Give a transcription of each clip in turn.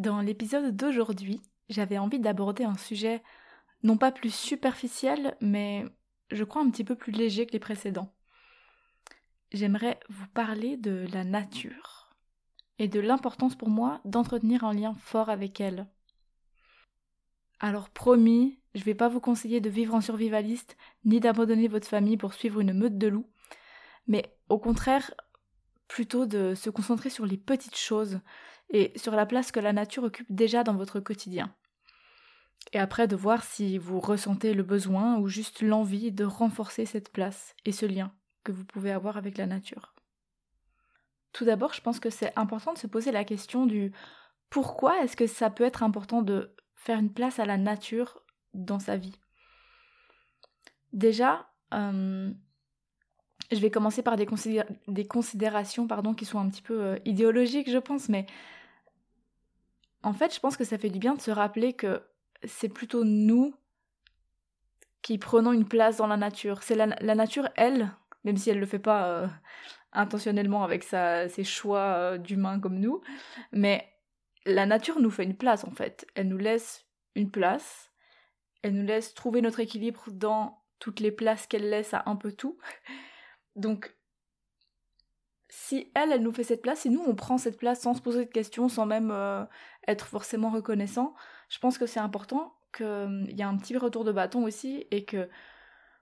Dans l'épisode d'aujourd'hui, j'avais envie d'aborder un sujet non pas plus superficiel, mais je crois un petit peu plus léger que les précédents. J'aimerais vous parler de la nature et de l'importance pour moi d'entretenir un lien fort avec elle. Alors promis, je ne vais pas vous conseiller de vivre en survivaliste ni d'abandonner votre famille pour suivre une meute de loups, mais au contraire, plutôt de se concentrer sur les petites choses et sur la place que la nature occupe déjà dans votre quotidien. Et après de voir si vous ressentez le besoin ou juste l'envie de renforcer cette place et ce lien que vous pouvez avoir avec la nature. Tout d'abord, je pense que c'est important de se poser la question du pourquoi est-ce que ça peut être important de faire une place à la nature dans sa vie? Déjà, euh, je vais commencer par des, des considérations pardon, qui sont un petit peu euh, idéologiques, je pense, mais en fait, je pense que ça fait du bien de se rappeler que c'est plutôt nous qui prenons une place dans la nature. C'est la, nature, elle, même si elle ne le fait pas euh, intentionnellement avec ses choix euh, d'humains comme nous, mais la nature nous fait une place en fait. Elle nous laisse une place, elle nous laisse trouver notre équilibre dans toutes les places qu'elle laisse à un peu tout. Donc si elle, elle nous fait cette place, et nous, on prend cette place sans se poser de questions, sans même euh, être forcément reconnaissant, je pense que c'est important qu'il hum, y a un petit retour de bâton aussi, et que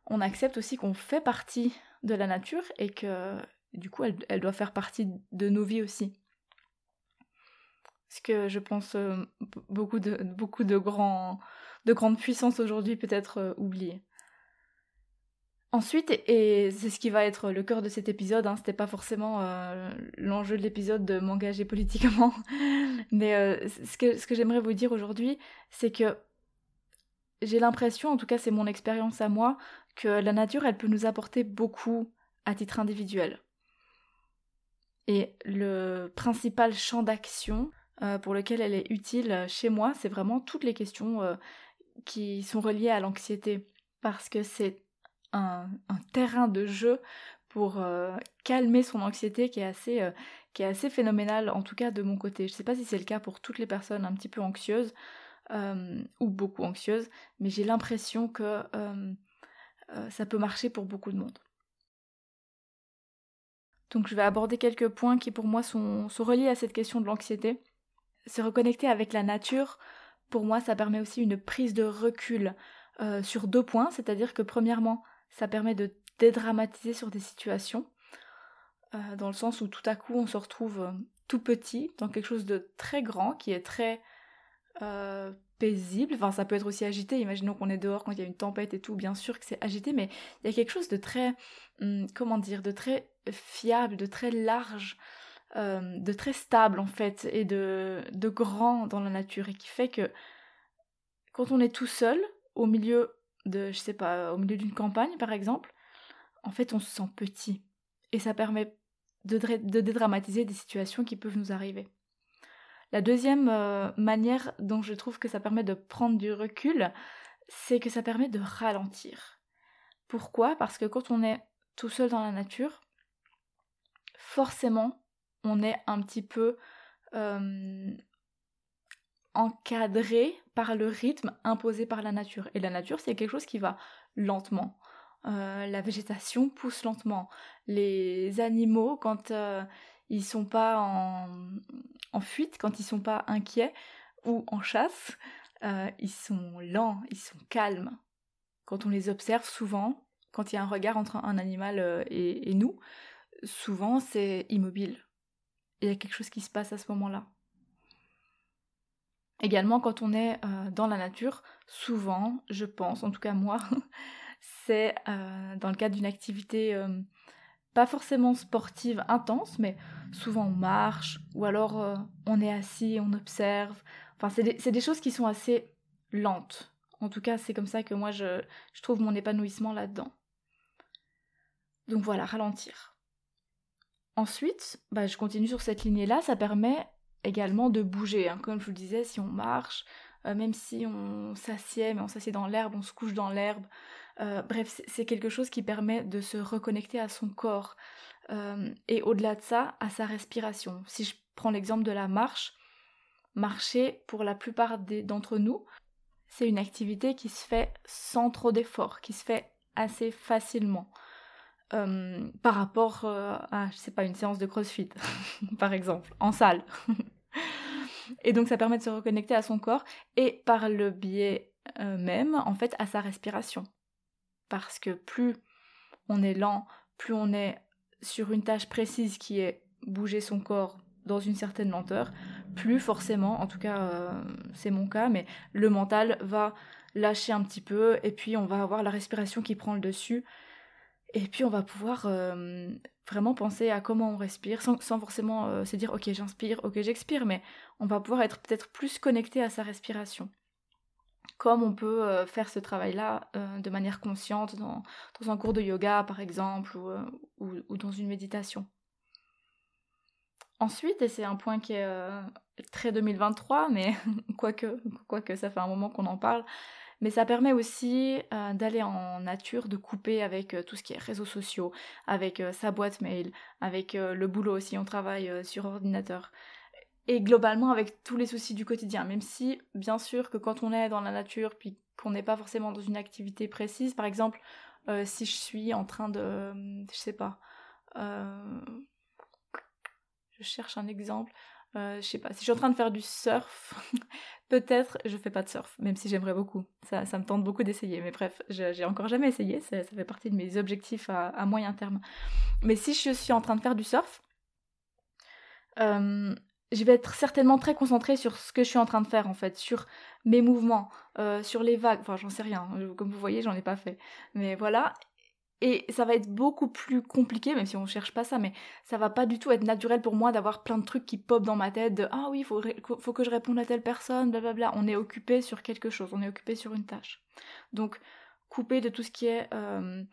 on accepte aussi qu'on fait partie de la nature, et que du coup, elle, doit faire partie de nos vies aussi. Ce que je pense euh, beaucoup de, beaucoup de, grandes puissances aujourd'hui peut-être euh, oubliées. Ensuite, et c'est ce qui va être le cœur de cet épisode, hein, c'était pas forcément euh, l'enjeu de l'épisode de m'engager politiquement, mais euh, ce que, ce que j'aimerais vous dire aujourd'hui, c'est que j'ai l'impression, en tout cas c'est mon expérience à moi, que la nature, elle peut nous apporter beaucoup à titre individuel. Et le principal champ d'action euh, pour lequel elle est utile chez moi, c'est vraiment toutes les questions qui sont reliées à l'anxiété. Parce que c'est un, terrain de jeu pour euh, calmer son anxiété qui est assez euh, qui est assez phénoménal en tout cas de mon côté. Je sais pas si c'est le cas pour toutes les personnes un petit peu anxieuses euh, ou beaucoup anxieuses, mais j'ai l'impression que ça peut marcher pour beaucoup de monde. Donc je vais aborder quelques points qui pour moi sont, sont reliés à cette question de l'anxiété. Se reconnecter avec la nature, pour moi ça permet aussi une prise de recul sur deux points, c'est-à-dire que premièrement ça permet de dédramatiser sur des situations, euh, dans le sens où tout à coup on se retrouve euh, tout petit dans quelque chose de très grand qui est très euh, paisible. Enfin, ça peut être aussi agité. Imaginons qu'on est dehors quand il y a une tempête et tout. Bien sûr que c'est agité, mais il y a quelque chose de très, hum, comment dire, de très fiable, de très large, de très stable en fait, et de, de grand dans la nature, et qui fait que quand on est tout seul au milieu de, je sais pas, au milieu d'une campagne par exemple, en fait on se sent petit. Et ça permet de, de dédramatiser des situations qui peuvent nous arriver. La deuxième euh, manière dont je trouve que ça permet de prendre du recul, c'est que ça permet de ralentir. Pourquoi? Parce que quand on est tout seul dans la nature, forcément, on est un petit peu euh, encadré par le rythme imposé par la nature. Et la nature, c'est quelque chose qui va lentement. Euh, la végétation pousse lentement. Les animaux, quand euh, ils sont pas en, fuite, quand ils sont pas inquiets ou en chasse, euh, ils sont lents, ils sont calmes. Quand on les observe souvent, quand il y a un regard entre un animal et nous, souvent c'est immobile. Il y a quelque chose qui se passe à ce moment-là. Également, quand on est euh, dans la nature, souvent, je pense, en tout cas moi, c'est euh, dans le cadre d'une activité euh, pas forcément sportive intense, mais souvent on marche, ou alors on est assis, on observe. Enfin, c'est des, choses qui sont assez lentes. En tout cas, c'est comme ça que moi je, je trouve mon épanouissement là-dedans. Donc voilà, ralentir. Ensuite, bah, je continue sur cette lignée-là, ça permet également de bouger. Hein. Comme je vous le disais, si on marche, euh, même si on s'assied, mais on s'assied dans l'herbe, on se couche dans l'herbe. Euh, bref, c'est quelque chose qui permet de se reconnecter à son corps. Euh, et au-delà de ça, à sa respiration. Si je prends l'exemple de la marche, marcher, pour la plupart d'entre nous, c'est une activité qui se fait sans trop d'efforts, qui se fait assez facilement. par rapport à, je sais pas, une séance de crossfit, par exemple, en salle. Et donc ça permet de se reconnecter à son corps et par le biais euh, même, en fait, à sa respiration. Parce que plus on est lent, plus on est sur une tâche précise qui est bouger son corps dans une certaine lenteur, plus forcément, en tout cas euh, c'est mon cas, mais le mental va lâcher un petit peu et puis on va avoir la respiration qui prend le dessus et puis on va pouvoir euh, vraiment penser à comment on respire sans, forcément euh, se dire ok j'inspire, ok j'expire, mais on va pouvoir être peut-être plus connecté à sa respiration. Comme on peut euh, faire ce travail-là de manière consciente dans, un cours de yoga par exemple ou, dans une méditation. Ensuite, et c'est un point qui est très 2023, mais quoique, quoique ça fait un moment qu'on en parle, mais ça permet aussi euh, d'aller en nature, de couper avec euh, tout ce qui est réseaux sociaux, avec euh, sa boîte mail, avec le boulot aussi, on travaille sur ordinateur. Et globalement avec tous les soucis du quotidien, même si bien sûr que quand on est dans la nature, puis qu'on n'est pas forcément dans une activité précise, par exemple, si je suis en train de... je sais pas... je cherche un exemple. Euh, je sais pas, si je suis en train de faire du surf, peut-être je fais pas de surf, même si j'aimerais beaucoup. Ça, me tente beaucoup d'essayer, mais bref, j'ai encore jamais essayé, ça, fait partie de mes objectifs à, moyen terme. Mais si je suis en train de faire du surf, euh, je vais être certainement très concentrée sur ce que je suis en train de faire en fait, sur mes mouvements, euh, sur les vagues, enfin j'en sais rien, comme vous voyez j'en ai pas fait. Mais voilà, et ça va être beaucoup plus compliqué, même si on cherche pas ça, mais ça va pas du tout être naturel pour moi d'avoir plein de trucs qui popent dans ma tête de ah oui, faut, faut que je réponde à telle personne, blablabla. On est occupé sur quelque chose, on est occupé sur une tâche. Donc, couper de tout ce qui est euh,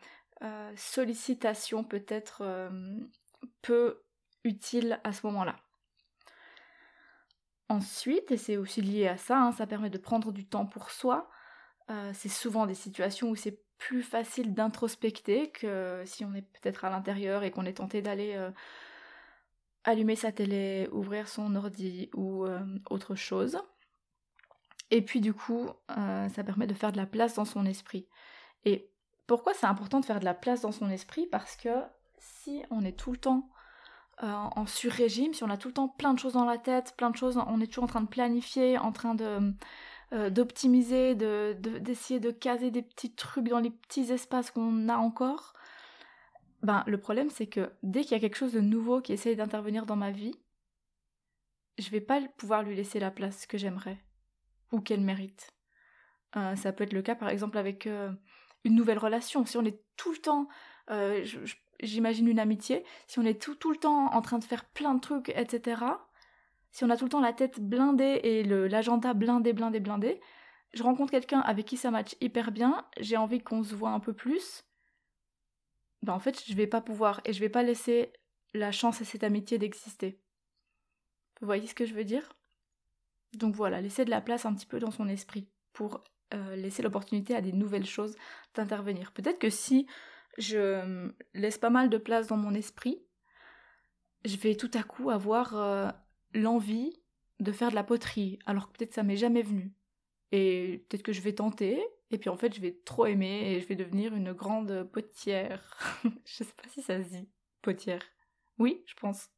euh, sollicitation peut-être euh, peu utile à ce moment-là. Ensuite, et c'est aussi lié à ça, hein, ça permet de prendre du temps pour soi. c'est souvent des situations où c'est plus facile d'introspecter que si on est peut-être à l'intérieur et qu'on est tenté d'aller euh, allumer sa télé, ouvrir son ordi ou euh, autre chose. Et puis du coup, euh, ça permet de faire de la place dans son esprit. Et pourquoi c'est important de faire de la place dans son esprit? Parce que si on est tout le temps en sur-régime, si on a tout le temps plein de choses dans la tête, plein de choses, on est toujours en train de planifier, en train de euh, d'optimiser, d'essayer de, caser des petits trucs dans les petits espaces qu'on a encore, ben, le problème c'est que dès qu'il y a quelque chose de nouveau qui essaye d'intervenir dans ma vie, je vais pas pouvoir lui laisser la place que j'aimerais ou qu'elle mérite. Euh, ça peut être le cas par exemple avec euh, une nouvelle relation. Si on est tout le temps, j'imagine une amitié, si on est tout, tout le temps en train de faire plein de trucs, etc., si on a tout le temps la tête blindée et l'agenda blindé, blindé, blindé, je rencontre quelqu'un avec qui ça match hyper bien, j'ai envie qu'on se voit un peu plus, ben en fait je vais pas pouvoir et je vais pas laisser la chance à cette amitié d'exister. Vous voyez ce que je veux dire? Donc voilà, laisser de la place un petit peu dans son esprit pour euh, laisser l'opportunité à des nouvelles choses d'intervenir. Peut-être que si je laisse pas mal de place dans mon esprit, je vais tout à coup avoir euh, l'envie de faire de la poterie, alors que peut-être ça m'est jamais venu. Et peut-être que je vais tenter, et puis en fait je vais trop aimer et je vais devenir une grande potière. je sais pas si ça se dit, potière. Oui, je pense.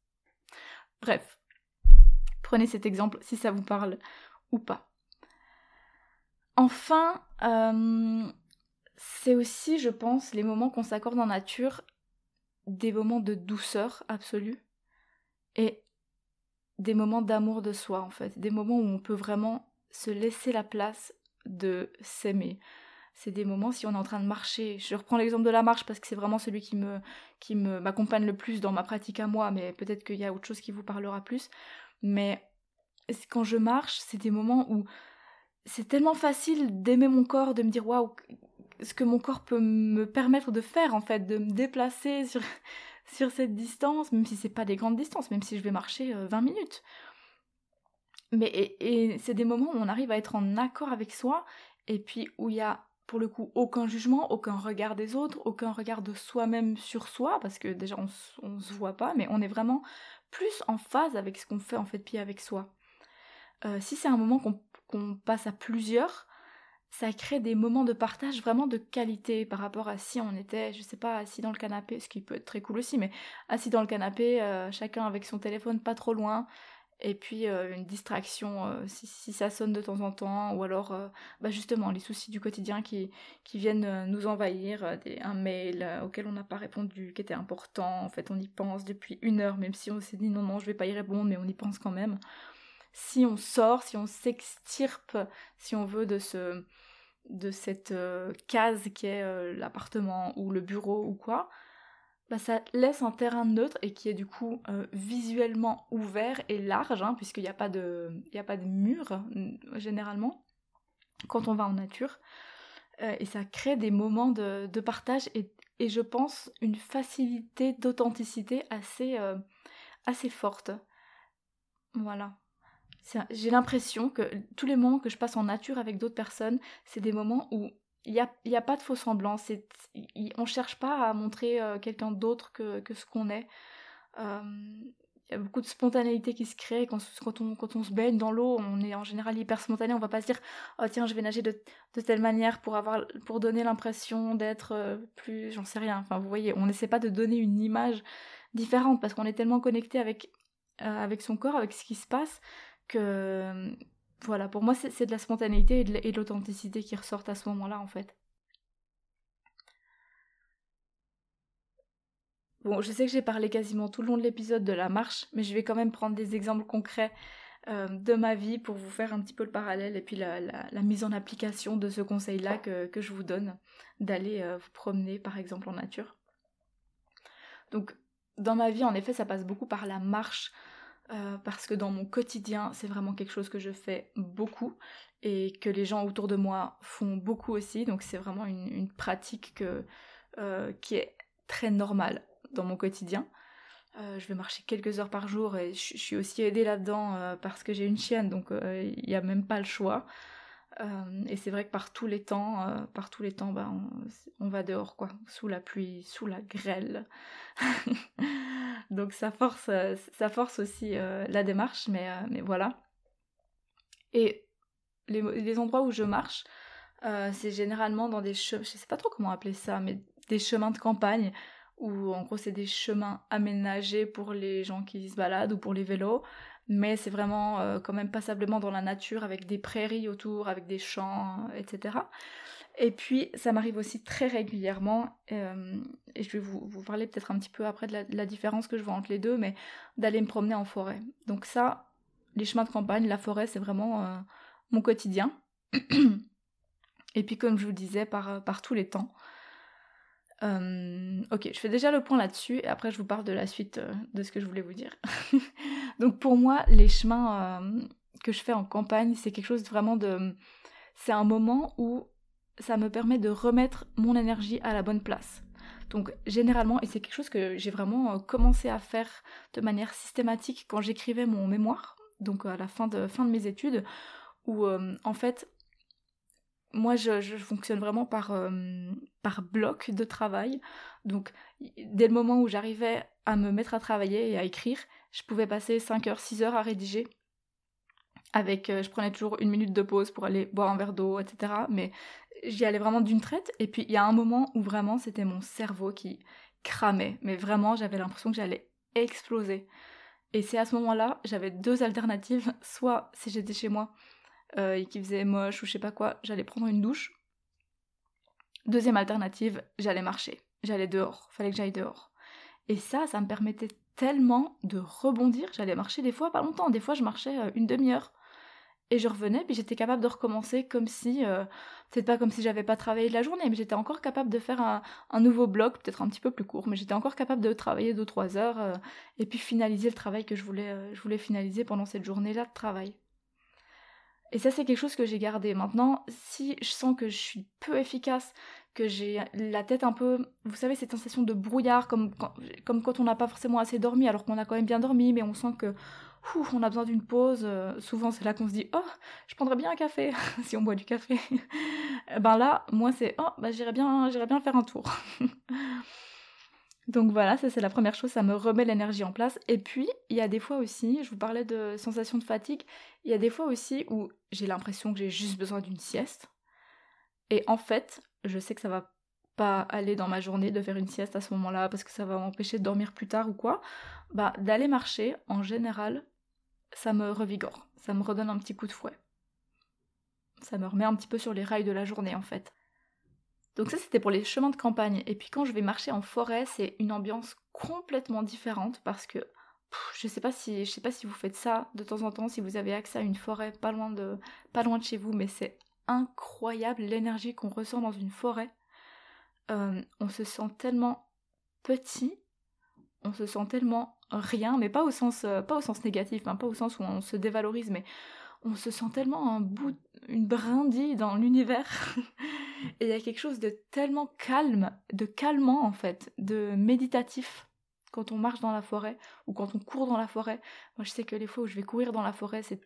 Bref, prenez cet exemple si ça vous parle ou pas. Enfin, euh, c'est aussi, je pense, les moments qu'on s'accorde en nature, des moments de douceur absolue. Et des moments d'amour de soi en fait, des moments où on peut vraiment se laisser la place de s'aimer. C'est des moments si on est en train de marcher. Je reprends l'exemple de la marche parce que c'est vraiment celui qui me qui me m'accompagne le plus dans ma pratique à moi, mais peut-être qu'il y a autre chose qui vous parlera plus. Mais quand je marche, c'est des moments où c'est tellement facile d'aimer mon corps, de me dire waouh, ce que mon corps peut me permettre de faire en fait, de me déplacer sur, sur cette distance, même si c'est pas des grandes distances, même si je vais marcher 20 euh, minutes. Mais c'est des moments où on arrive à être en accord avec soi et puis où il y a pour le coup aucun jugement, aucun regard des autres, aucun regard de soi-même sur soi, parce que déjà on, on se voit pas, mais on est vraiment plus en phase avec ce qu'on fait en fait, puis avec soi. Euh, si c'est un moment qu'on passe à plusieurs, ça crée des moments de partage vraiment de qualité par rapport à si on était, je sais pas, assis dans le canapé, ce qui peut être très cool aussi, mais assis dans le canapé, euh, chacun avec son téléphone pas trop loin, et puis euh, une distraction euh, si, ça sonne de temps en temps, ou alors bah justement les soucis du quotidien qui, viennent nous envahir, un mail auquel on n'a pas répondu, qui était important, en fait on y pense depuis une heure, même si on s'est dit non, non, je vais pas y répondre, mais on y pense quand même si on sort, si on s'extirpe, si on veut, de ce de cette euh, case qui est euh, l'appartement ou le bureau ou quoi, bah ça laisse un terrain neutre et qui est du coup euh, visuellement ouvert et large, hein, puisqu'il n'y a pas de, a pas de mur généralement quand on va en nature. et ça crée des moments de, de partage et, et, je pense une facilité d'authenticité assez, assez forte. Voilà. J'ai l'impression que tous les moments que je passe en nature avec d'autres personnes, c'est des moments où il n'y a, y a, pas de faux semblants. on ne cherche pas à montrer euh, quelqu'un d'autre que, que, ce qu'on est. Euh, il y a beaucoup de spontanéité qui se crée. Quand, quand, on, quand on se baigne dans l'eau, on est en général hyper spontané. On va pas se dire Oh tiens, je vais nager de, de telle manière pour, avoir, pour donner l'impression d'être euh, plus. J'en sais rien. Enfin, vous voyez, on n'essaie pas de donner une image différente parce qu'on est tellement connecté avec, avec son corps, avec ce qui se passe, que voilà, pour moi c'est de la spontanéité et de l'authenticité qui ressortent à ce moment-là en fait. Bon, je sais que j'ai parlé quasiment tout le long de l'épisode de la marche, mais je vais quand même prendre des exemples concrets euh, de ma vie pour vous faire un petit peu le parallèle et puis la, mise en application de ce conseil-là que, je vous donne, d'aller euh, vous promener par exemple en nature. Donc, dans ma vie, en effet, ça passe beaucoup par la marche, euh, parce que dans mon quotidien, c'est vraiment quelque chose que je fais beaucoup et que les gens autour de moi font beaucoup aussi. Donc c'est vraiment une, pratique euh, qui est très normale dans mon quotidien. Euh, je vais marcher quelques heures par jour et je, suis aussi aidée là-dedans parce que j'ai une chienne, donc il n'y a même pas le choix. Et c'est vrai que par tous les temps, par tous les temps, bah, on, va dehors, quoi, sous la pluie, sous la grêle. Donc ça force, euh, ça force aussi euh, la démarche, mais, euh, mais voilà. Et les, endroits où je marche, c'est généralement dans des chemins, je sais pas trop comment appeler ça, mais des chemins de campagne, où en gros c'est des chemins aménagés pour les gens qui se baladent ou pour les vélos, mais c'est vraiment quand même passablement dans la nature avec des prairies autour, avec des champs, etc. Et puis, ça m'arrive aussi très régulièrement, euh, et je vais vous, parler peut-être un petit peu après de la, différence que je vois entre les deux, mais d'aller me promener en forêt. Donc ça, les chemins de campagne, la forêt, c'est vraiment euh, mon quotidien. et puis, comme je vous disais, par, euh, par tous les temps. Ok, je fais déjà le point là-dessus, et après je vous parle de la suite de ce que je voulais vous dire. Donc pour moi, les chemins que je fais en campagne, c'est quelque chose vraiment de... C'est un moment où ça me permet de remettre mon énergie à la bonne place. Donc généralement, et c'est quelque chose que j'ai vraiment euh, commencé à faire de manière systématique quand j'écrivais mon mémoire, donc à la fin de, fin de mes études, où euh, en fait, moi je, fonctionne vraiment par, euh, par bloc de travail. Donc dès le moment où j'arrivais à me mettre à travailler et à écrire, je pouvais passer 5 heures, 6 heures à rédiger avec je prenais toujours une minute de pause pour aller boire un verre d'eau, etc. Mais j'y allais vraiment d'une traite. Et puis il y a un moment où vraiment c'était mon cerveau qui cramait. Mais vraiment, j'avais l'impression que j'allais exploser. Et c'est à ce moment-là, j'avais deux alternatives. Soit si j'étais chez moi euh, et qu'il faisait moche ou je sais pas quoi, j'allais prendre une douche. Deuxième alternative, j'allais marcher. J'allais dehors. Fallait que j'aille dehors. Et ça, ça me permettait tellement de rebondir. J'allais marcher des fois pas longtemps. Des fois, je marchais euh, une demi-heure. et je revenais, puis j'étais capable de recommencer comme si, euh, peut-être pas comme si j'avais pas travaillé de la journée, mais j'étais encore capable de faire un, nouveau bloc, peut-être un petit peu plus court, mais j'étais encore capable de travailler 2-3 heures euh, et puis finaliser le travail que je voulais, euh, je voulais finaliser pendant cette journée-là de travail. Et ça, c'est quelque chose que j'ai gardé. Maintenant, si je sens que je suis peu efficace, que j'ai la tête un peu, vous savez, cette sensation de brouillard, comme quand, on n'a pas forcément assez dormi, alors qu'on a quand même bien dormi, mais on sent que on a besoin d'une pause. Euh, souvent, c'est là qu'on se dit Oh, je prendrais bien un café, si on boit du café. ben là, moi, c'est Oh, bah, j'irais bien, j'irais bien faire un tour. Donc voilà, ça c'est la première chose, ça me remet l'énergie en place. Et puis, il y a des fois aussi, je vous parlais de sensation de fatigue, il y a des fois aussi où j'ai l'impression que j'ai juste besoin d'une sieste. Et en fait, je sais que ça va pas aller dans ma journée de faire une sieste à ce moment-là parce que ça va m'empêcher de dormir plus tard ou quoi. Bah, d'aller marcher, en général, ça me revigore, ça me redonne un petit coup de fouet. Ça me remet un petit peu sur les rails de la journée en fait. Donc ça c'était pour les chemins de campagne. Et puis quand je vais marcher en forêt, c'est une ambiance complètement différente parce que je sais pas si je sais pas si vous faites ça de temps en temps, si vous avez accès à une forêt pas loin de pas loin de chez vous, mais c'est incroyable l'énergie qu'on ressent dans une forêt. Euh, on se sent tellement petit, on se sent tellement rien, mais pas au sens, euh, pas au sens négatif, hein, pas au sens où on se dévalorise, mais on se sent tellement un bout, une brindille dans l'univers. Et il y a quelque chose de tellement calme, de calmant en fait, de méditatif quand on marche dans la forêt ou quand on court dans la forêt. Moi, je sais que les fois où je vais courir dans la forêt, c'est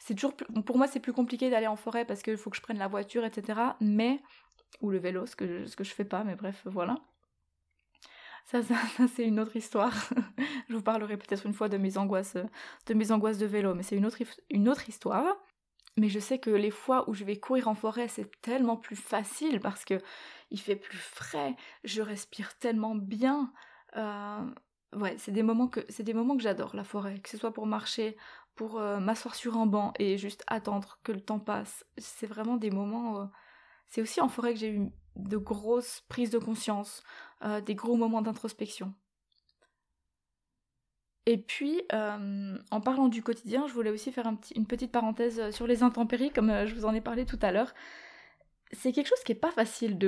c'est toujours pour moi c'est plus compliqué d'aller en forêt parce qu'il faut que je prenne la voiture, etc. Mais ou le vélo, ce que ce que je fais pas, mais bref, voilà. Ça, ça, c'est une autre histoire. je vous parlerai peut-être une fois de mes angoisses, de mes angoisses de vélo, mais c'est une autre, une autre histoire. Mais je sais que les fois où je vais courir en forêt, c'est tellement plus facile parce que il fait plus frais, je respire tellement bien. Euh, ouais, c'est des moments que c'est des moments que j'adore la forêt, que ce soit pour marcher, pour euh, m'asseoir sur un banc et juste attendre que le temps passe. C'est vraiment des moments. Euh, c'est aussi en forêt que j'ai eu de grosses prises de conscience, des gros moments d'introspection. Et puis, euh, en parlant du quotidien, je voulais aussi faire une petite parenthèse sur les intempéries, comme euh, je vous en ai parlé tout à l'heure. C'est quelque chose qui n'est pas facile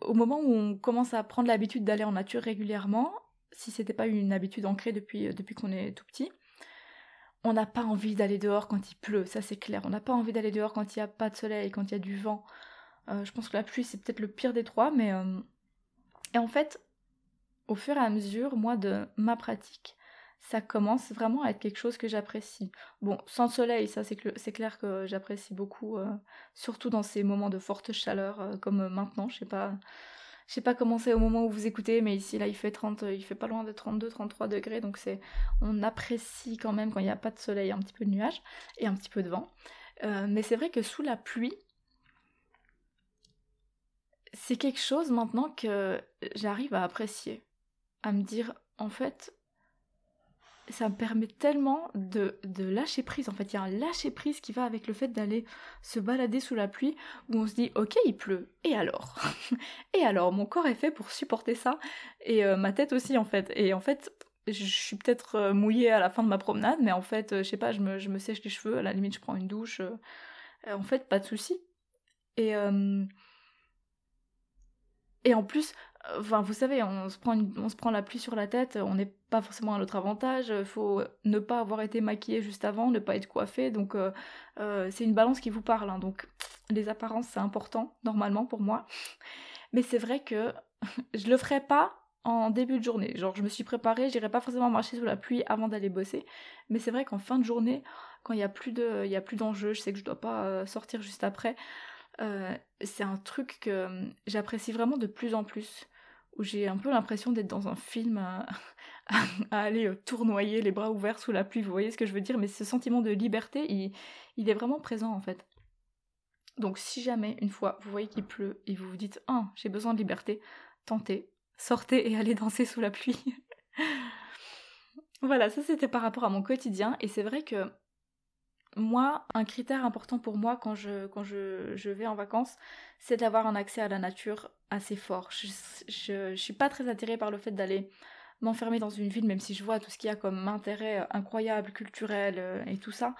au moment où on commence à prendre l'habitude d'aller en nature régulièrement, si c'était pas une habitude ancrée depuis, depuis qu'on est tout petit, on n'a pas envie d'aller dehors quand il pleut, ça c'est clair. On n'a pas envie d'aller dehors quand il n'y a pas de soleil, quand il y a du vent. Euh, je pense que la pluie c'est peut-être le pire des trois, mais euh, et en fait, au fur et à mesure, moi de ma pratique, ça commence vraiment à être quelque chose que j'apprécie. Bon, sans soleil, ça c'est, clair que j'apprécie beaucoup, euh, surtout dans ces moments de forte chaleur comme maintenant. Je sais pas, je sais pas comment c'est au moment où vous écoutez, mais ici là il fait 30, il fait pas loin de 32-33 degrés, donc c'est, on apprécie quand même quand il n'y a pas de soleil, un petit peu de nuages et un petit peu de vent. mais c'est vrai que sous la pluie, c'est quelque chose maintenant que j'arrive à apprécier, à me dire en fait ça me permet tellement de, lâcher prise. En fait, il y a un lâcher prise qui va avec le fait d'aller se balader sous la pluie où on se dit ok il pleut et alors et alors mon corps est fait pour supporter ça et euh, ma tête aussi en fait et en fait je suis peut-être euh, mouillée à la fin de ma promenade mais en fait euh, je sais pas je me, sèche les cheveux à la limite je prends une douche en fait pas de souci et et en plus, euh, enfin, vous savez, on se, prend on se prend la pluie sur la tête, on n'est pas forcément à notre avantage, il faut ne pas avoir été maquillé juste avant, ne pas être coiffé, donc euh, euh, c'est une balance qui vous parle. Hein. donc les apparences, c'est important, normalement, pour moi. Mais c'est vrai que je le ferai pas en début de journée. Genre, je me suis préparée, j'irai pas forcément marcher sous la pluie avant d'aller bosser. Mais c'est vrai qu'en fin de journée, quand il n'y a plus d'enjeux, je sais que je dois pas sortir juste après, euh, c'est un truc que euh, j'apprécie vraiment de plus en plus, où j'ai un peu l'impression d'être dans un film à, aller euh, tournoyer les bras ouverts sous la pluie, vous voyez ce que je veux dire, mais ce sentiment de liberté, il, est vraiment présent en fait. Donc si jamais une fois vous voyez qu'il pleut et vous vous dites ah j'ai besoin de liberté, tentez, sortez et allez danser sous la pluie. voilà, ça c'était par rapport à mon quotidien et c'est vrai que moi, un critère important pour moi quand je, quand je, vais en vacances, c'est d'avoir un accès à la nature assez fort. Je, ne suis pas très attirée par le fait d'aller m'enfermer dans une ville, même si je vois tout ce qu'il y a comme intérêt incroyable, culturel euh, et tout ça.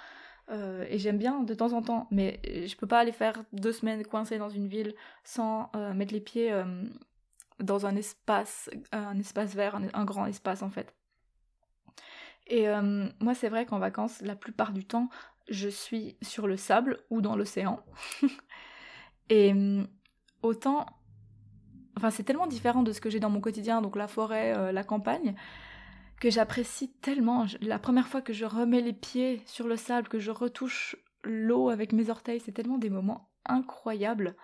Euh, et j'aime bien de temps en temps, mais je peux pas aller faire deux semaines coincée dans une ville sans euh, mettre les pieds euh, dans un espace, un espace vert, un, grand espace en fait. Et moi, c'est vrai qu'en vacances, la plupart du temps, je suis sur le sable ou dans l'océan. et autant, enfin, c'est tellement différent de ce que j'ai dans mon quotidien, donc la forêt, la campagne, que j'apprécie tellement. La première fois que je remets les pieds sur le sable, que je retouche l'eau avec mes orteils, c'est tellement des moments incroyables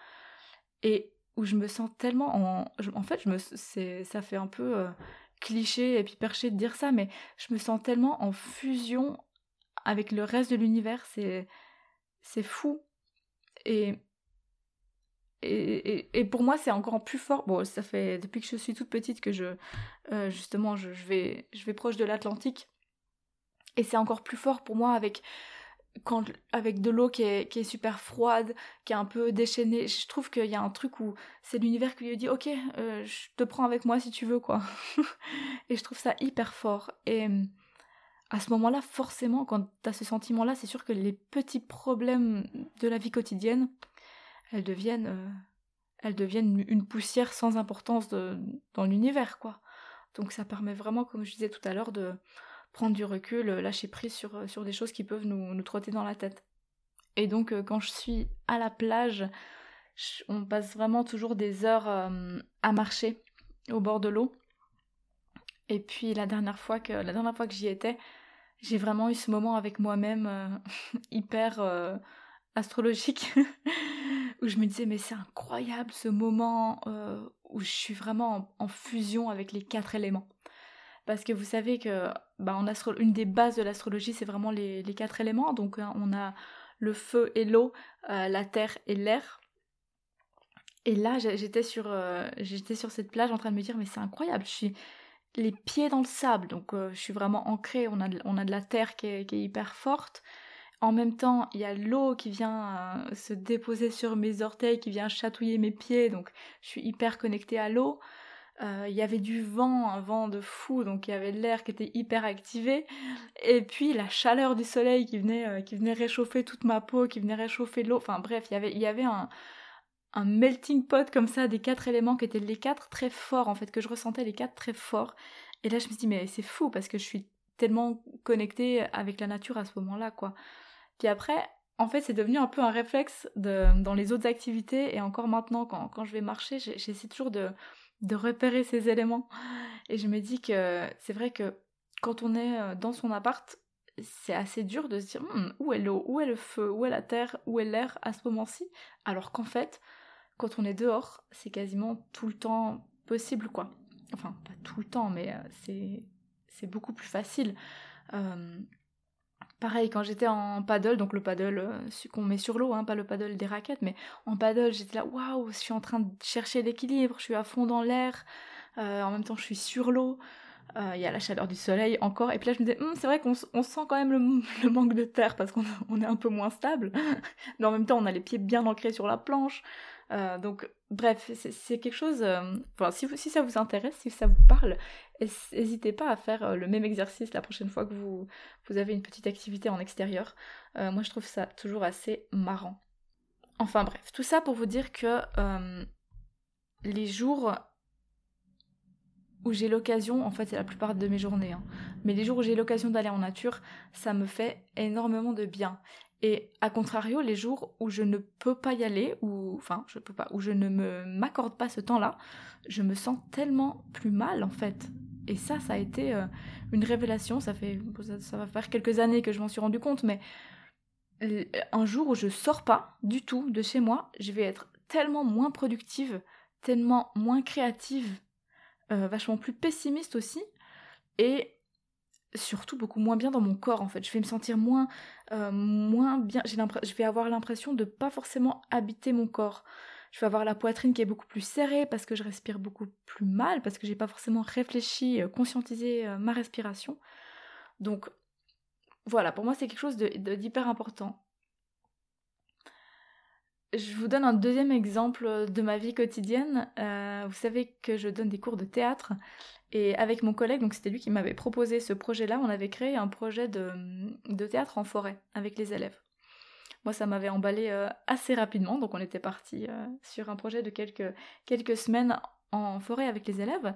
et où je me sens tellement en en fait je me ça fait un peu euh, cliché et puis perché de dire ça mais je me sens tellement en fusion avec le reste de l'univers c'est c'est fou et et, pour moi, c'est encore plus fort. Bon, ça fait depuis que je suis toute petite que je, euh, justement, je, vais, je vais proche de l'Atlantique. Et c'est encore plus fort pour moi avec, quand, avec de l'eau qui est, qui est super froide, qui est un peu déchaînée. Je trouve qu'il y a un truc où c'est l'univers qui lui dit Ok, euh, je te prends avec moi si tu veux, quoi. et je trouve ça hyper fort. Et à ce moment-là, forcément, quand tu as ce sentiment-là, c'est sûr que les petits problèmes de la vie quotidienne, elles deviennent, euh, elles deviennent une poussière sans importance dans l'univers, quoi. Donc ça permet vraiment, comme je disais tout à l'heure, de prendre du recul, euh, lâcher prise sur, euh, sur des choses qui peuvent nous, nous trotter dans la tête. Et donc quand je suis à la plage, on passe vraiment toujours des heures à marcher au bord de l'eau. Et puis la dernière fois que la dernière fois que j'y étais, j'ai vraiment eu ce moment avec moi-même hyper astrologique où je me disais mais c'est incroyable ce moment euh, où je suis vraiment en, fusion avec les quatre éléments. Parce que vous savez que bah, en astro une des bases de l'astrologie c'est vraiment les, quatre éléments. Donc hein, on a le feu et l'eau, euh, la terre et l'air. Et là j'étais sur, euh, j'étais sur cette plage en train de me dire mais c'est incroyable, les pieds dans le sable, donc je suis vraiment ancrée, on a de, la terre qui est hyper forte. En même temps, il y a l'eau qui vient euh, se déposer sur mes orteils, qui vient chatouiller mes pieds, donc je suis hyper connectée à l'eau. Euh, il y avait du vent, un vent de fou, donc il y avait l'air qui était hyper activé. Et puis la chaleur du soleil qui venait, euh, qui venait réchauffer toute ma peau, qui venait réchauffer l'eau. Enfin bref, il y avait un, un melting pot comme ça des quatre éléments qui étaient les quatre très forts en fait, que je ressentais les quatre très forts. Et là je me suis dit mais c'est fou parce que je suis tellement connectée avec la nature à ce moment-là quoi. Puis après, en fait, c'est devenu un peu un réflexe dans les autres activités et encore maintenant, quand, quand je vais marcher, j'essaie toujours de, de repérer ces éléments. Et je me dis que c'est vrai que quand on est euh, dans son appart, c'est assez dur de se dire hmm, où est l'eau, où est le feu, où est la terre, où est l'air à ce moment-ci, alors qu'en fait, quand on est dehors, c'est quasiment tout le temps possible, quoi. Enfin, pas tout le temps, mais euh, c'est beaucoup plus facile. Pareil, quand j'étais en paddle, donc le paddle euh, qu'on met sur l'eau, hein, pas le paddle des raquettes, mais en paddle, j'étais là, waouh, je suis en train de chercher l'équilibre, je suis à fond dans l'air, euh, en même temps je suis sur l'eau, euh, il y a la chaleur du soleil encore, et puis là je me disais, hum, c'est vrai qu'on sent quand même le, manque de terre parce qu'on est un peu moins stable, mais en même temps on a les pieds bien ancrés sur la planche, donc bref, c'est quelque chose, enfin si, ça vous intéresse, si ça vous parle, N'hésitez pas à faire euh, le même exercice la prochaine fois que vous, avez une petite activité en extérieur. Euh, moi je trouve ça toujours assez marrant. Enfin bref, tout ça pour vous dire que euh, les jours où j'ai l'occasion, en fait c'est la plupart de mes journées, hein, mais les jours où j'ai l'occasion d'aller en nature, ça me fait énormément de bien. Et à contrario, les jours où je ne peux pas y aller, ou enfin je peux pas, où je ne me m'accorde pas ce temps-là, je me sens tellement plus mal en fait. Et ça, ça a été euh, une révélation. Ça fait, ça, va faire quelques années que je m'en suis rendu compte, mais un jour où je sors pas du tout de chez moi, je vais être tellement moins productive, tellement moins créative, euh, vachement plus pessimiste aussi, et surtout beaucoup moins bien dans mon corps en fait. Je vais me sentir moins, euh, moins bien. je vais avoir l'impression de pas forcément habiter mon corps je vais avoir la poitrine qui est beaucoup plus serrée parce que je respire beaucoup plus mal, parce que j'ai pas forcément réfléchi, euh, conscientisé ma respiration. Donc voilà, pour moi c'est quelque chose d'hyper important. Je vous donne un deuxième exemple de ma vie quotidienne. Euh, vous savez que je donne des cours de théâtre et avec mon collègue, donc c'était lui qui m'avait proposé ce projet-là, on avait créé un projet de, théâtre en forêt avec les élèves. Moi, ça m'avait emballé euh, assez rapidement, donc on était parti euh, sur un projet de quelques, semaines en forêt avec les élèves.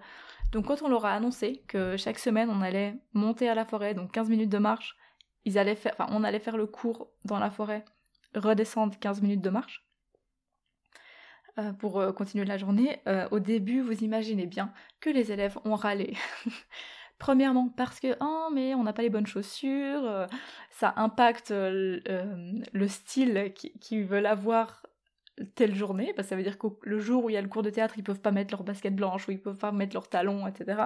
Donc quand on leur a annoncé que chaque semaine on allait monter à la forêt, donc 15 minutes de marche, ils allaient faire, on allait faire le cours dans la forêt, redescendre 15 minutes de marche euh, pour euh, continuer la journée. Euh, au début, vous imaginez bien que les élèves ont râlé. Premièrement parce que oh mais on n'a pas les bonnes chaussures, ça impacte le style qu'ils veulent avoir telle journée, parce que ça veut dire que le jour où il y a le cours de théâtre, ils peuvent pas mettre leur basket blanche ou ils peuvent pas mettre leurs talons, etc.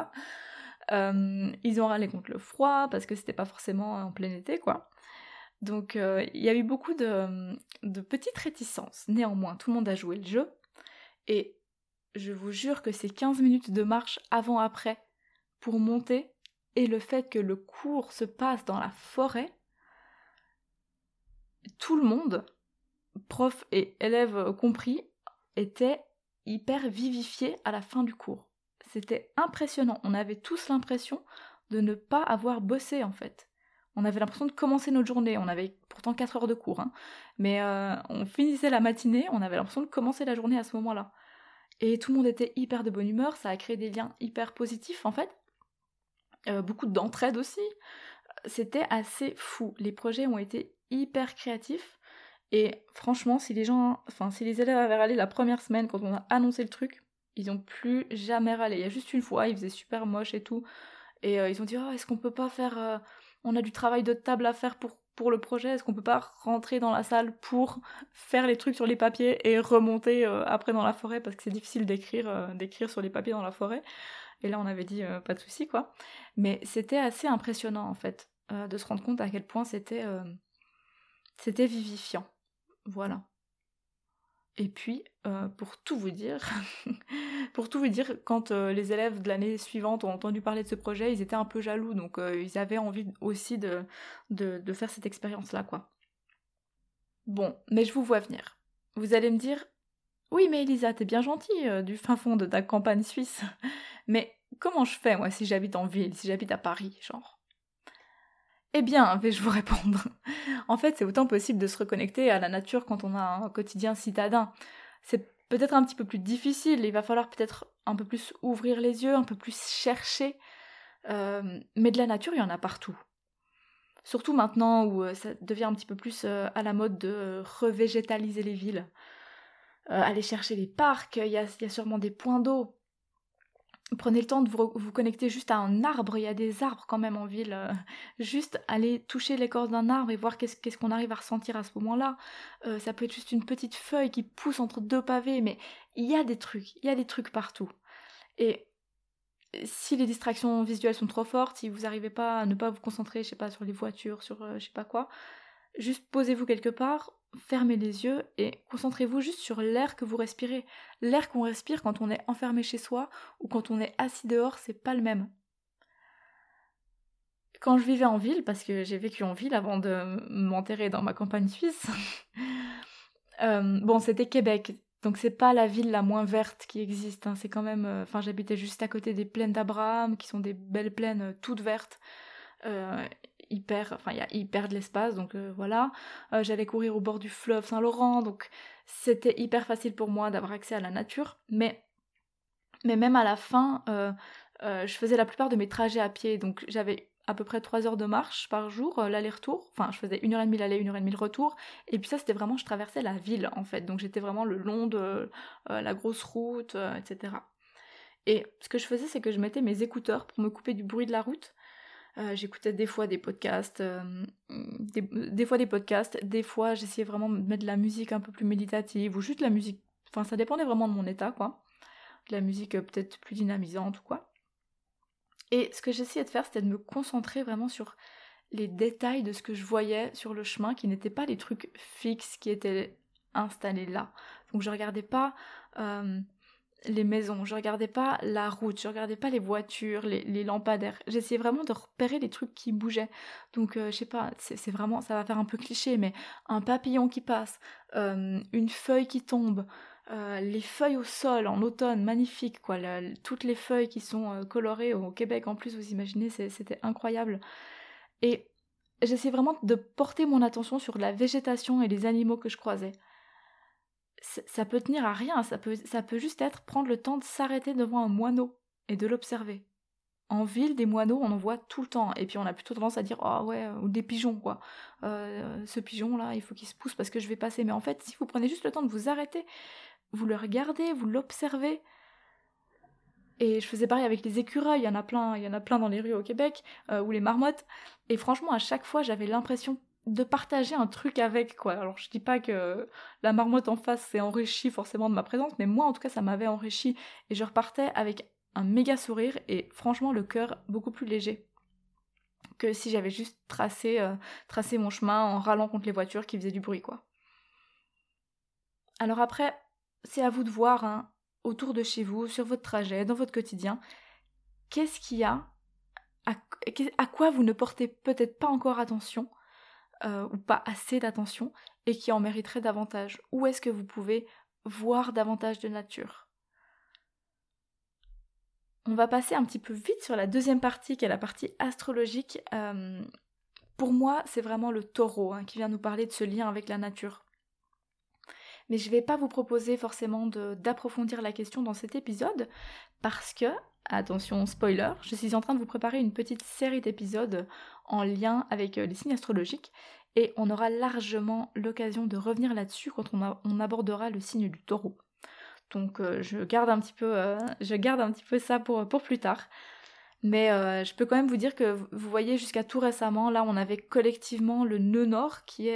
ils ont râlé contre le froid parce que c'était pas forcément en plein été, quoi. Donc euh, il y a eu beaucoup de, petites réticences. Néanmoins, tout le monde a joué le jeu. Et je vous jure que ces 15 minutes de marche avant-après pour monter et le fait que le cours se passe dans la forêt, tout le monde, prof et élèves compris, était hyper vivifié à la fin du cours. C'était impressionnant. On avait tous l'impression de ne pas avoir bossé en fait. On avait l'impression de commencer notre journée. On avait pourtant 4 heures de cours. Hein. Mais euh, on finissait la matinée, on avait l'impression de commencer la journée à ce moment-là. Et tout le monde était hyper de bonne humeur, ça a créé des liens hyper positifs en fait. Euh, beaucoup d'entraide aussi. C'était assez fou. Les projets ont été hyper créatifs. Et franchement, si les gens, enfin si les élèves avaient râlé la première semaine quand on a annoncé le truc, ils ont plus jamais râlé. Il y a juste une fois, il faisait super moche et tout. Et euh, ils ont dit, oh, est-ce qu'on peut pas faire on a du travail de table à faire pour, le projet, est-ce qu'on peut pas rentrer dans la salle pour faire les trucs sur les papiers et remonter euh, après dans la forêt? Parce que c'est difficile d'écrire euh, d'écrire sur les papiers dans la forêt. Et là on avait dit euh, pas de souci quoi. Mais c'était assez impressionnant en fait de se rendre compte à quel point c'était c'était vivifiant. Voilà et puis, euh, pour tout vous dire, pour tout vous dire, quand euh, les élèves de l'année suivante ont entendu parler de ce projet, ils étaient un peu jaloux, donc euh, ils avaient envie aussi de, de, faire cette expérience-là, quoi. Bon, mais je vous vois venir. Vous allez me dire, oui, mais Elisa, t'es bien gentille du fin fond de ta campagne suisse. mais comment je fais, moi, si j'habite en ville, si j'habite à Paris, genre? Eh bien, vais-je vous répondre? en fait, c'est autant possible de se reconnecter à la nature quand on a un quotidien citadin. C'est peut-être un petit peu plus difficile, il va falloir peut-être un peu plus ouvrir les yeux, un peu plus chercher. Euh, mais de la nature, il y en a partout. Surtout maintenant où euh, ça devient un petit peu plus euh, à la mode de revégétaliser les villes. aller chercher les parcs, il y a sûrement des points d'eau Prenez le temps de vous, connecter juste à un arbre, il y a des arbres quand même en ville. Euh, juste aller toucher l'écorce d'un arbre et voir qu'est-ce qu'on arrive à ressentir à ce moment-là. Euh, ça peut être juste une petite feuille qui pousse entre deux pavés, mais il y a des trucs, il y a des trucs partout. Et si les distractions visuelles sont trop fortes, si vous n'arrivez pas à ne pas vous concentrer, je sais pas, sur les voitures, sur euh, je sais pas quoi, juste posez-vous quelque part, fermez les yeux et concentrez-vous juste sur l'air que vous respirez. L'air qu'on respire quand on est enfermé chez soi ou quand on est assis dehors, c'est pas le même. Quand je vivais en ville, parce que j'ai vécu en ville avant de m'enterrer dans ma campagne suisse, euh, bon, c'était Québec, donc c'est pas la ville la moins verte qui existe. Hein. quand même, euh, enfin, j'habitais juste à côté des plaines d'Abraham, qui sont des belles plaines euh, toutes vertes hyper, enfin il y a hyper de l'espace, donc euh, voilà. Euh, j'allais courir au bord du fleuve Saint-Laurent, donc c'était hyper facile pour moi d'avoir accès à la nature. Mais, mais même à la fin, euh, je faisais la plupart de mes trajets à pied, donc j'avais à peu près 3 heures de marche par jour, l'aller-retour. Enfin, je faisais 1h30 l'aller, 1h30 le retour. Et puis ça, c'était vraiment, je traversais la ville, en fait. Donc j'étais vraiment le long de la grosse route, etc. Et ce que je faisais, c'est que je mettais mes écouteurs pour me couper du bruit de la route. Euh, j'écoutais des fois des podcasts, euh, des, fois des podcasts, des fois j'essayais vraiment de mettre de la musique un peu plus méditative ou juste la musique. Enfin, ça dépendait vraiment de mon état, quoi. De la musique euh, peut-être plus dynamisante ou quoi. Et ce que j'essayais de faire, c'était de me concentrer vraiment sur les détails de ce que je voyais sur le chemin, qui n'étaient pas les trucs fixes qui étaient installés là. Donc je regardais pas les maisons, je regardais pas la route, je regardais pas les voitures, les, lampadaires. J'essayais vraiment de repérer les trucs qui bougeaient. Donc, euh, je sais pas, c'est vraiment, ça va faire un peu cliché, mais un papillon qui passe, euh, une feuille qui tombe, euh, les feuilles au sol en automne, magnifique, quoi. toutes les feuilles qui sont colorées au Québec, en plus, vous imaginez, c'était incroyable. Et j'essayais vraiment de porter mon attention sur la végétation et les animaux que je croisais ça peut tenir à rien, ça peut, ça peut juste être prendre le temps de s'arrêter devant un moineau et de l'observer. En ville, des moineaux, on en voit tout le temps. Et puis on a plutôt tendance à dire oh ouais, ou des pigeons, quoi. Euh, ce pigeon-là, il faut qu'il se pousse parce que je vais passer. Mais en fait, si vous prenez juste le temps de vous arrêter, vous le regardez, vous l'observez. Et je faisais pareil avec les écureuils, il y en a plein, il y en a plein dans les rues au Québec, euh, ou les marmottes. Et franchement, à chaque fois, j'avais l'impression de partager un truc avec quoi. Alors je dis pas que la marmotte en face s'est enrichie forcément de ma présence, mais moi en tout cas ça m'avait enrichi et je repartais avec un méga sourire et franchement le cœur beaucoup plus léger que si j'avais juste tracé, euh, mon chemin en râlant contre les voitures qui faisaient du bruit quoi. Alors après, c'est à vous de voir hein, autour de chez vous, sur votre trajet, dans votre quotidien, qu'est-ce qu'il y a, à quoi vous ne portez peut-être pas encore attention euh, ou pas assez d'attention et qui en mériterait davantage Où est-ce que vous pouvez voir davantage de nature? On va passer un petit peu vite sur la deuxième partie qui est la partie astrologique. Euh, pour moi, c'est vraiment le taureau hein, qui vient nous parler de ce lien avec la nature. Mais je ne vais pas vous proposer forcément d'approfondir la question dans cet épisode parce que attention spoiler, je suis en train de vous préparer une petite série d'épisodes en lien avec euh, les signes astrologiques et on aura largement l'occasion de revenir là-dessus quand on, abordera le signe du taureau. Donc euh, je, garde un petit peu, euh, je garde un petit peu ça pour, plus tard. Mais je peux quand même vous dire que vous voyez jusqu'à tout récemment, là on avait collectivement le nœud nord qui,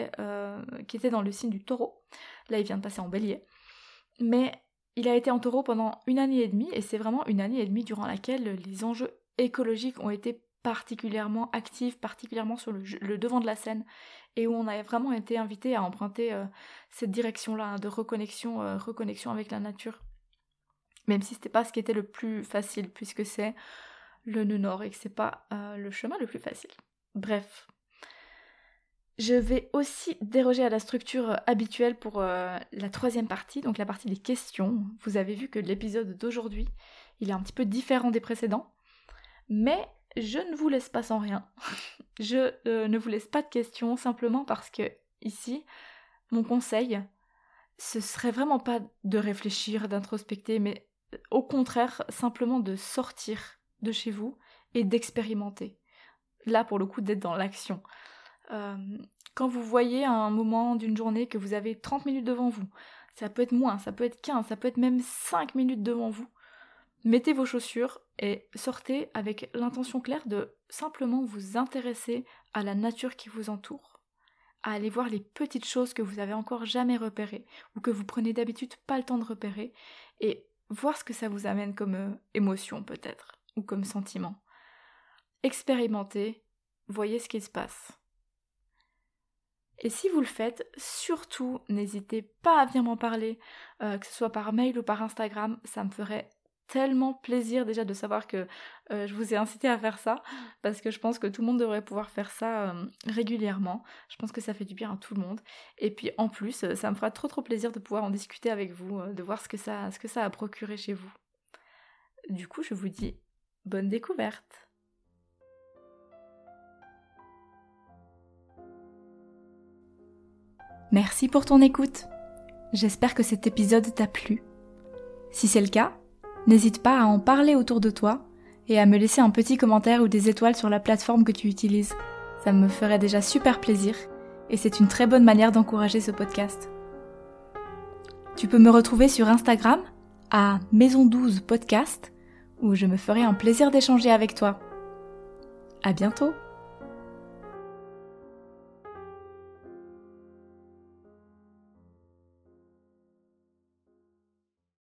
qui était dans le signe du taureau. Là il vient de passer en bélier. Mais il a été en taureau pendant une année et demie, et c'est vraiment une année et demie durant laquelle les enjeux écologiques ont été particulièrement actifs, particulièrement sur le, devant de la scène, et où on a vraiment été invité à emprunter euh, cette direction-là hein, de reconnexion, euh, reconnexion avec la nature. Même si c'était pas ce qui était le plus facile, puisque c'est le nœud nord et que c'est pas euh, le chemin le plus facile. Bref, je vais aussi déroger à la structure habituelle pour la troisième partie, donc la partie des questions. Vous avez vu que l'épisode d'aujourd'hui, il est un petit peu différent des précédents, mais je ne vous laisse pas sans rien. je euh, ne vous laisse pas de questions simplement parce que ici, mon conseil, ce serait vraiment pas de réfléchir, d'introspecter, mais au contraire, simplement de sortir de chez vous et d'expérimenter. Là, pour le coup, d'être dans l'action. Euh, quand vous voyez à un moment d'une journée que vous avez 30 minutes devant vous, ça peut être moins, ça peut être 15, ça peut être même 5 minutes devant vous, mettez vos chaussures et sortez avec l'intention claire de simplement vous intéresser à la nature qui vous entoure, à aller voir les petites choses que vous avez encore jamais repérées ou que vous prenez d'habitude pas le temps de repérer et voir ce que ça vous amène comme euh, émotion peut-être ou comme sentiment. Expérimentez, voyez ce qui se passe. Et si vous le faites, surtout n'hésitez pas à venir m'en parler, euh, que ce soit par mail ou par Instagram, ça me ferait tellement plaisir déjà de savoir que euh, je vous ai incité à faire ça, parce que je pense que tout le monde devrait pouvoir faire ça euh, régulièrement. Je pense que ça fait du bien à tout le monde. Et puis en plus, ça me fera trop trop plaisir de pouvoir en discuter avec vous, de voir ce que, ça, ce que ça a procuré chez vous. Du coup, je vous dis bonne découverte Merci pour ton écoute. J'espère que cet épisode t'a plu. Si c'est le cas, n'hésite pas à en parler autour de toi et à me laisser un petit commentaire ou des étoiles sur la plateforme que tu utilises. Ça me ferait déjà super plaisir et c'est une très bonne manière d'encourager ce podcast. Tu peux me retrouver sur Instagram à Maison 12 Podcast où je me ferai un plaisir d'échanger avec toi. À bientôt!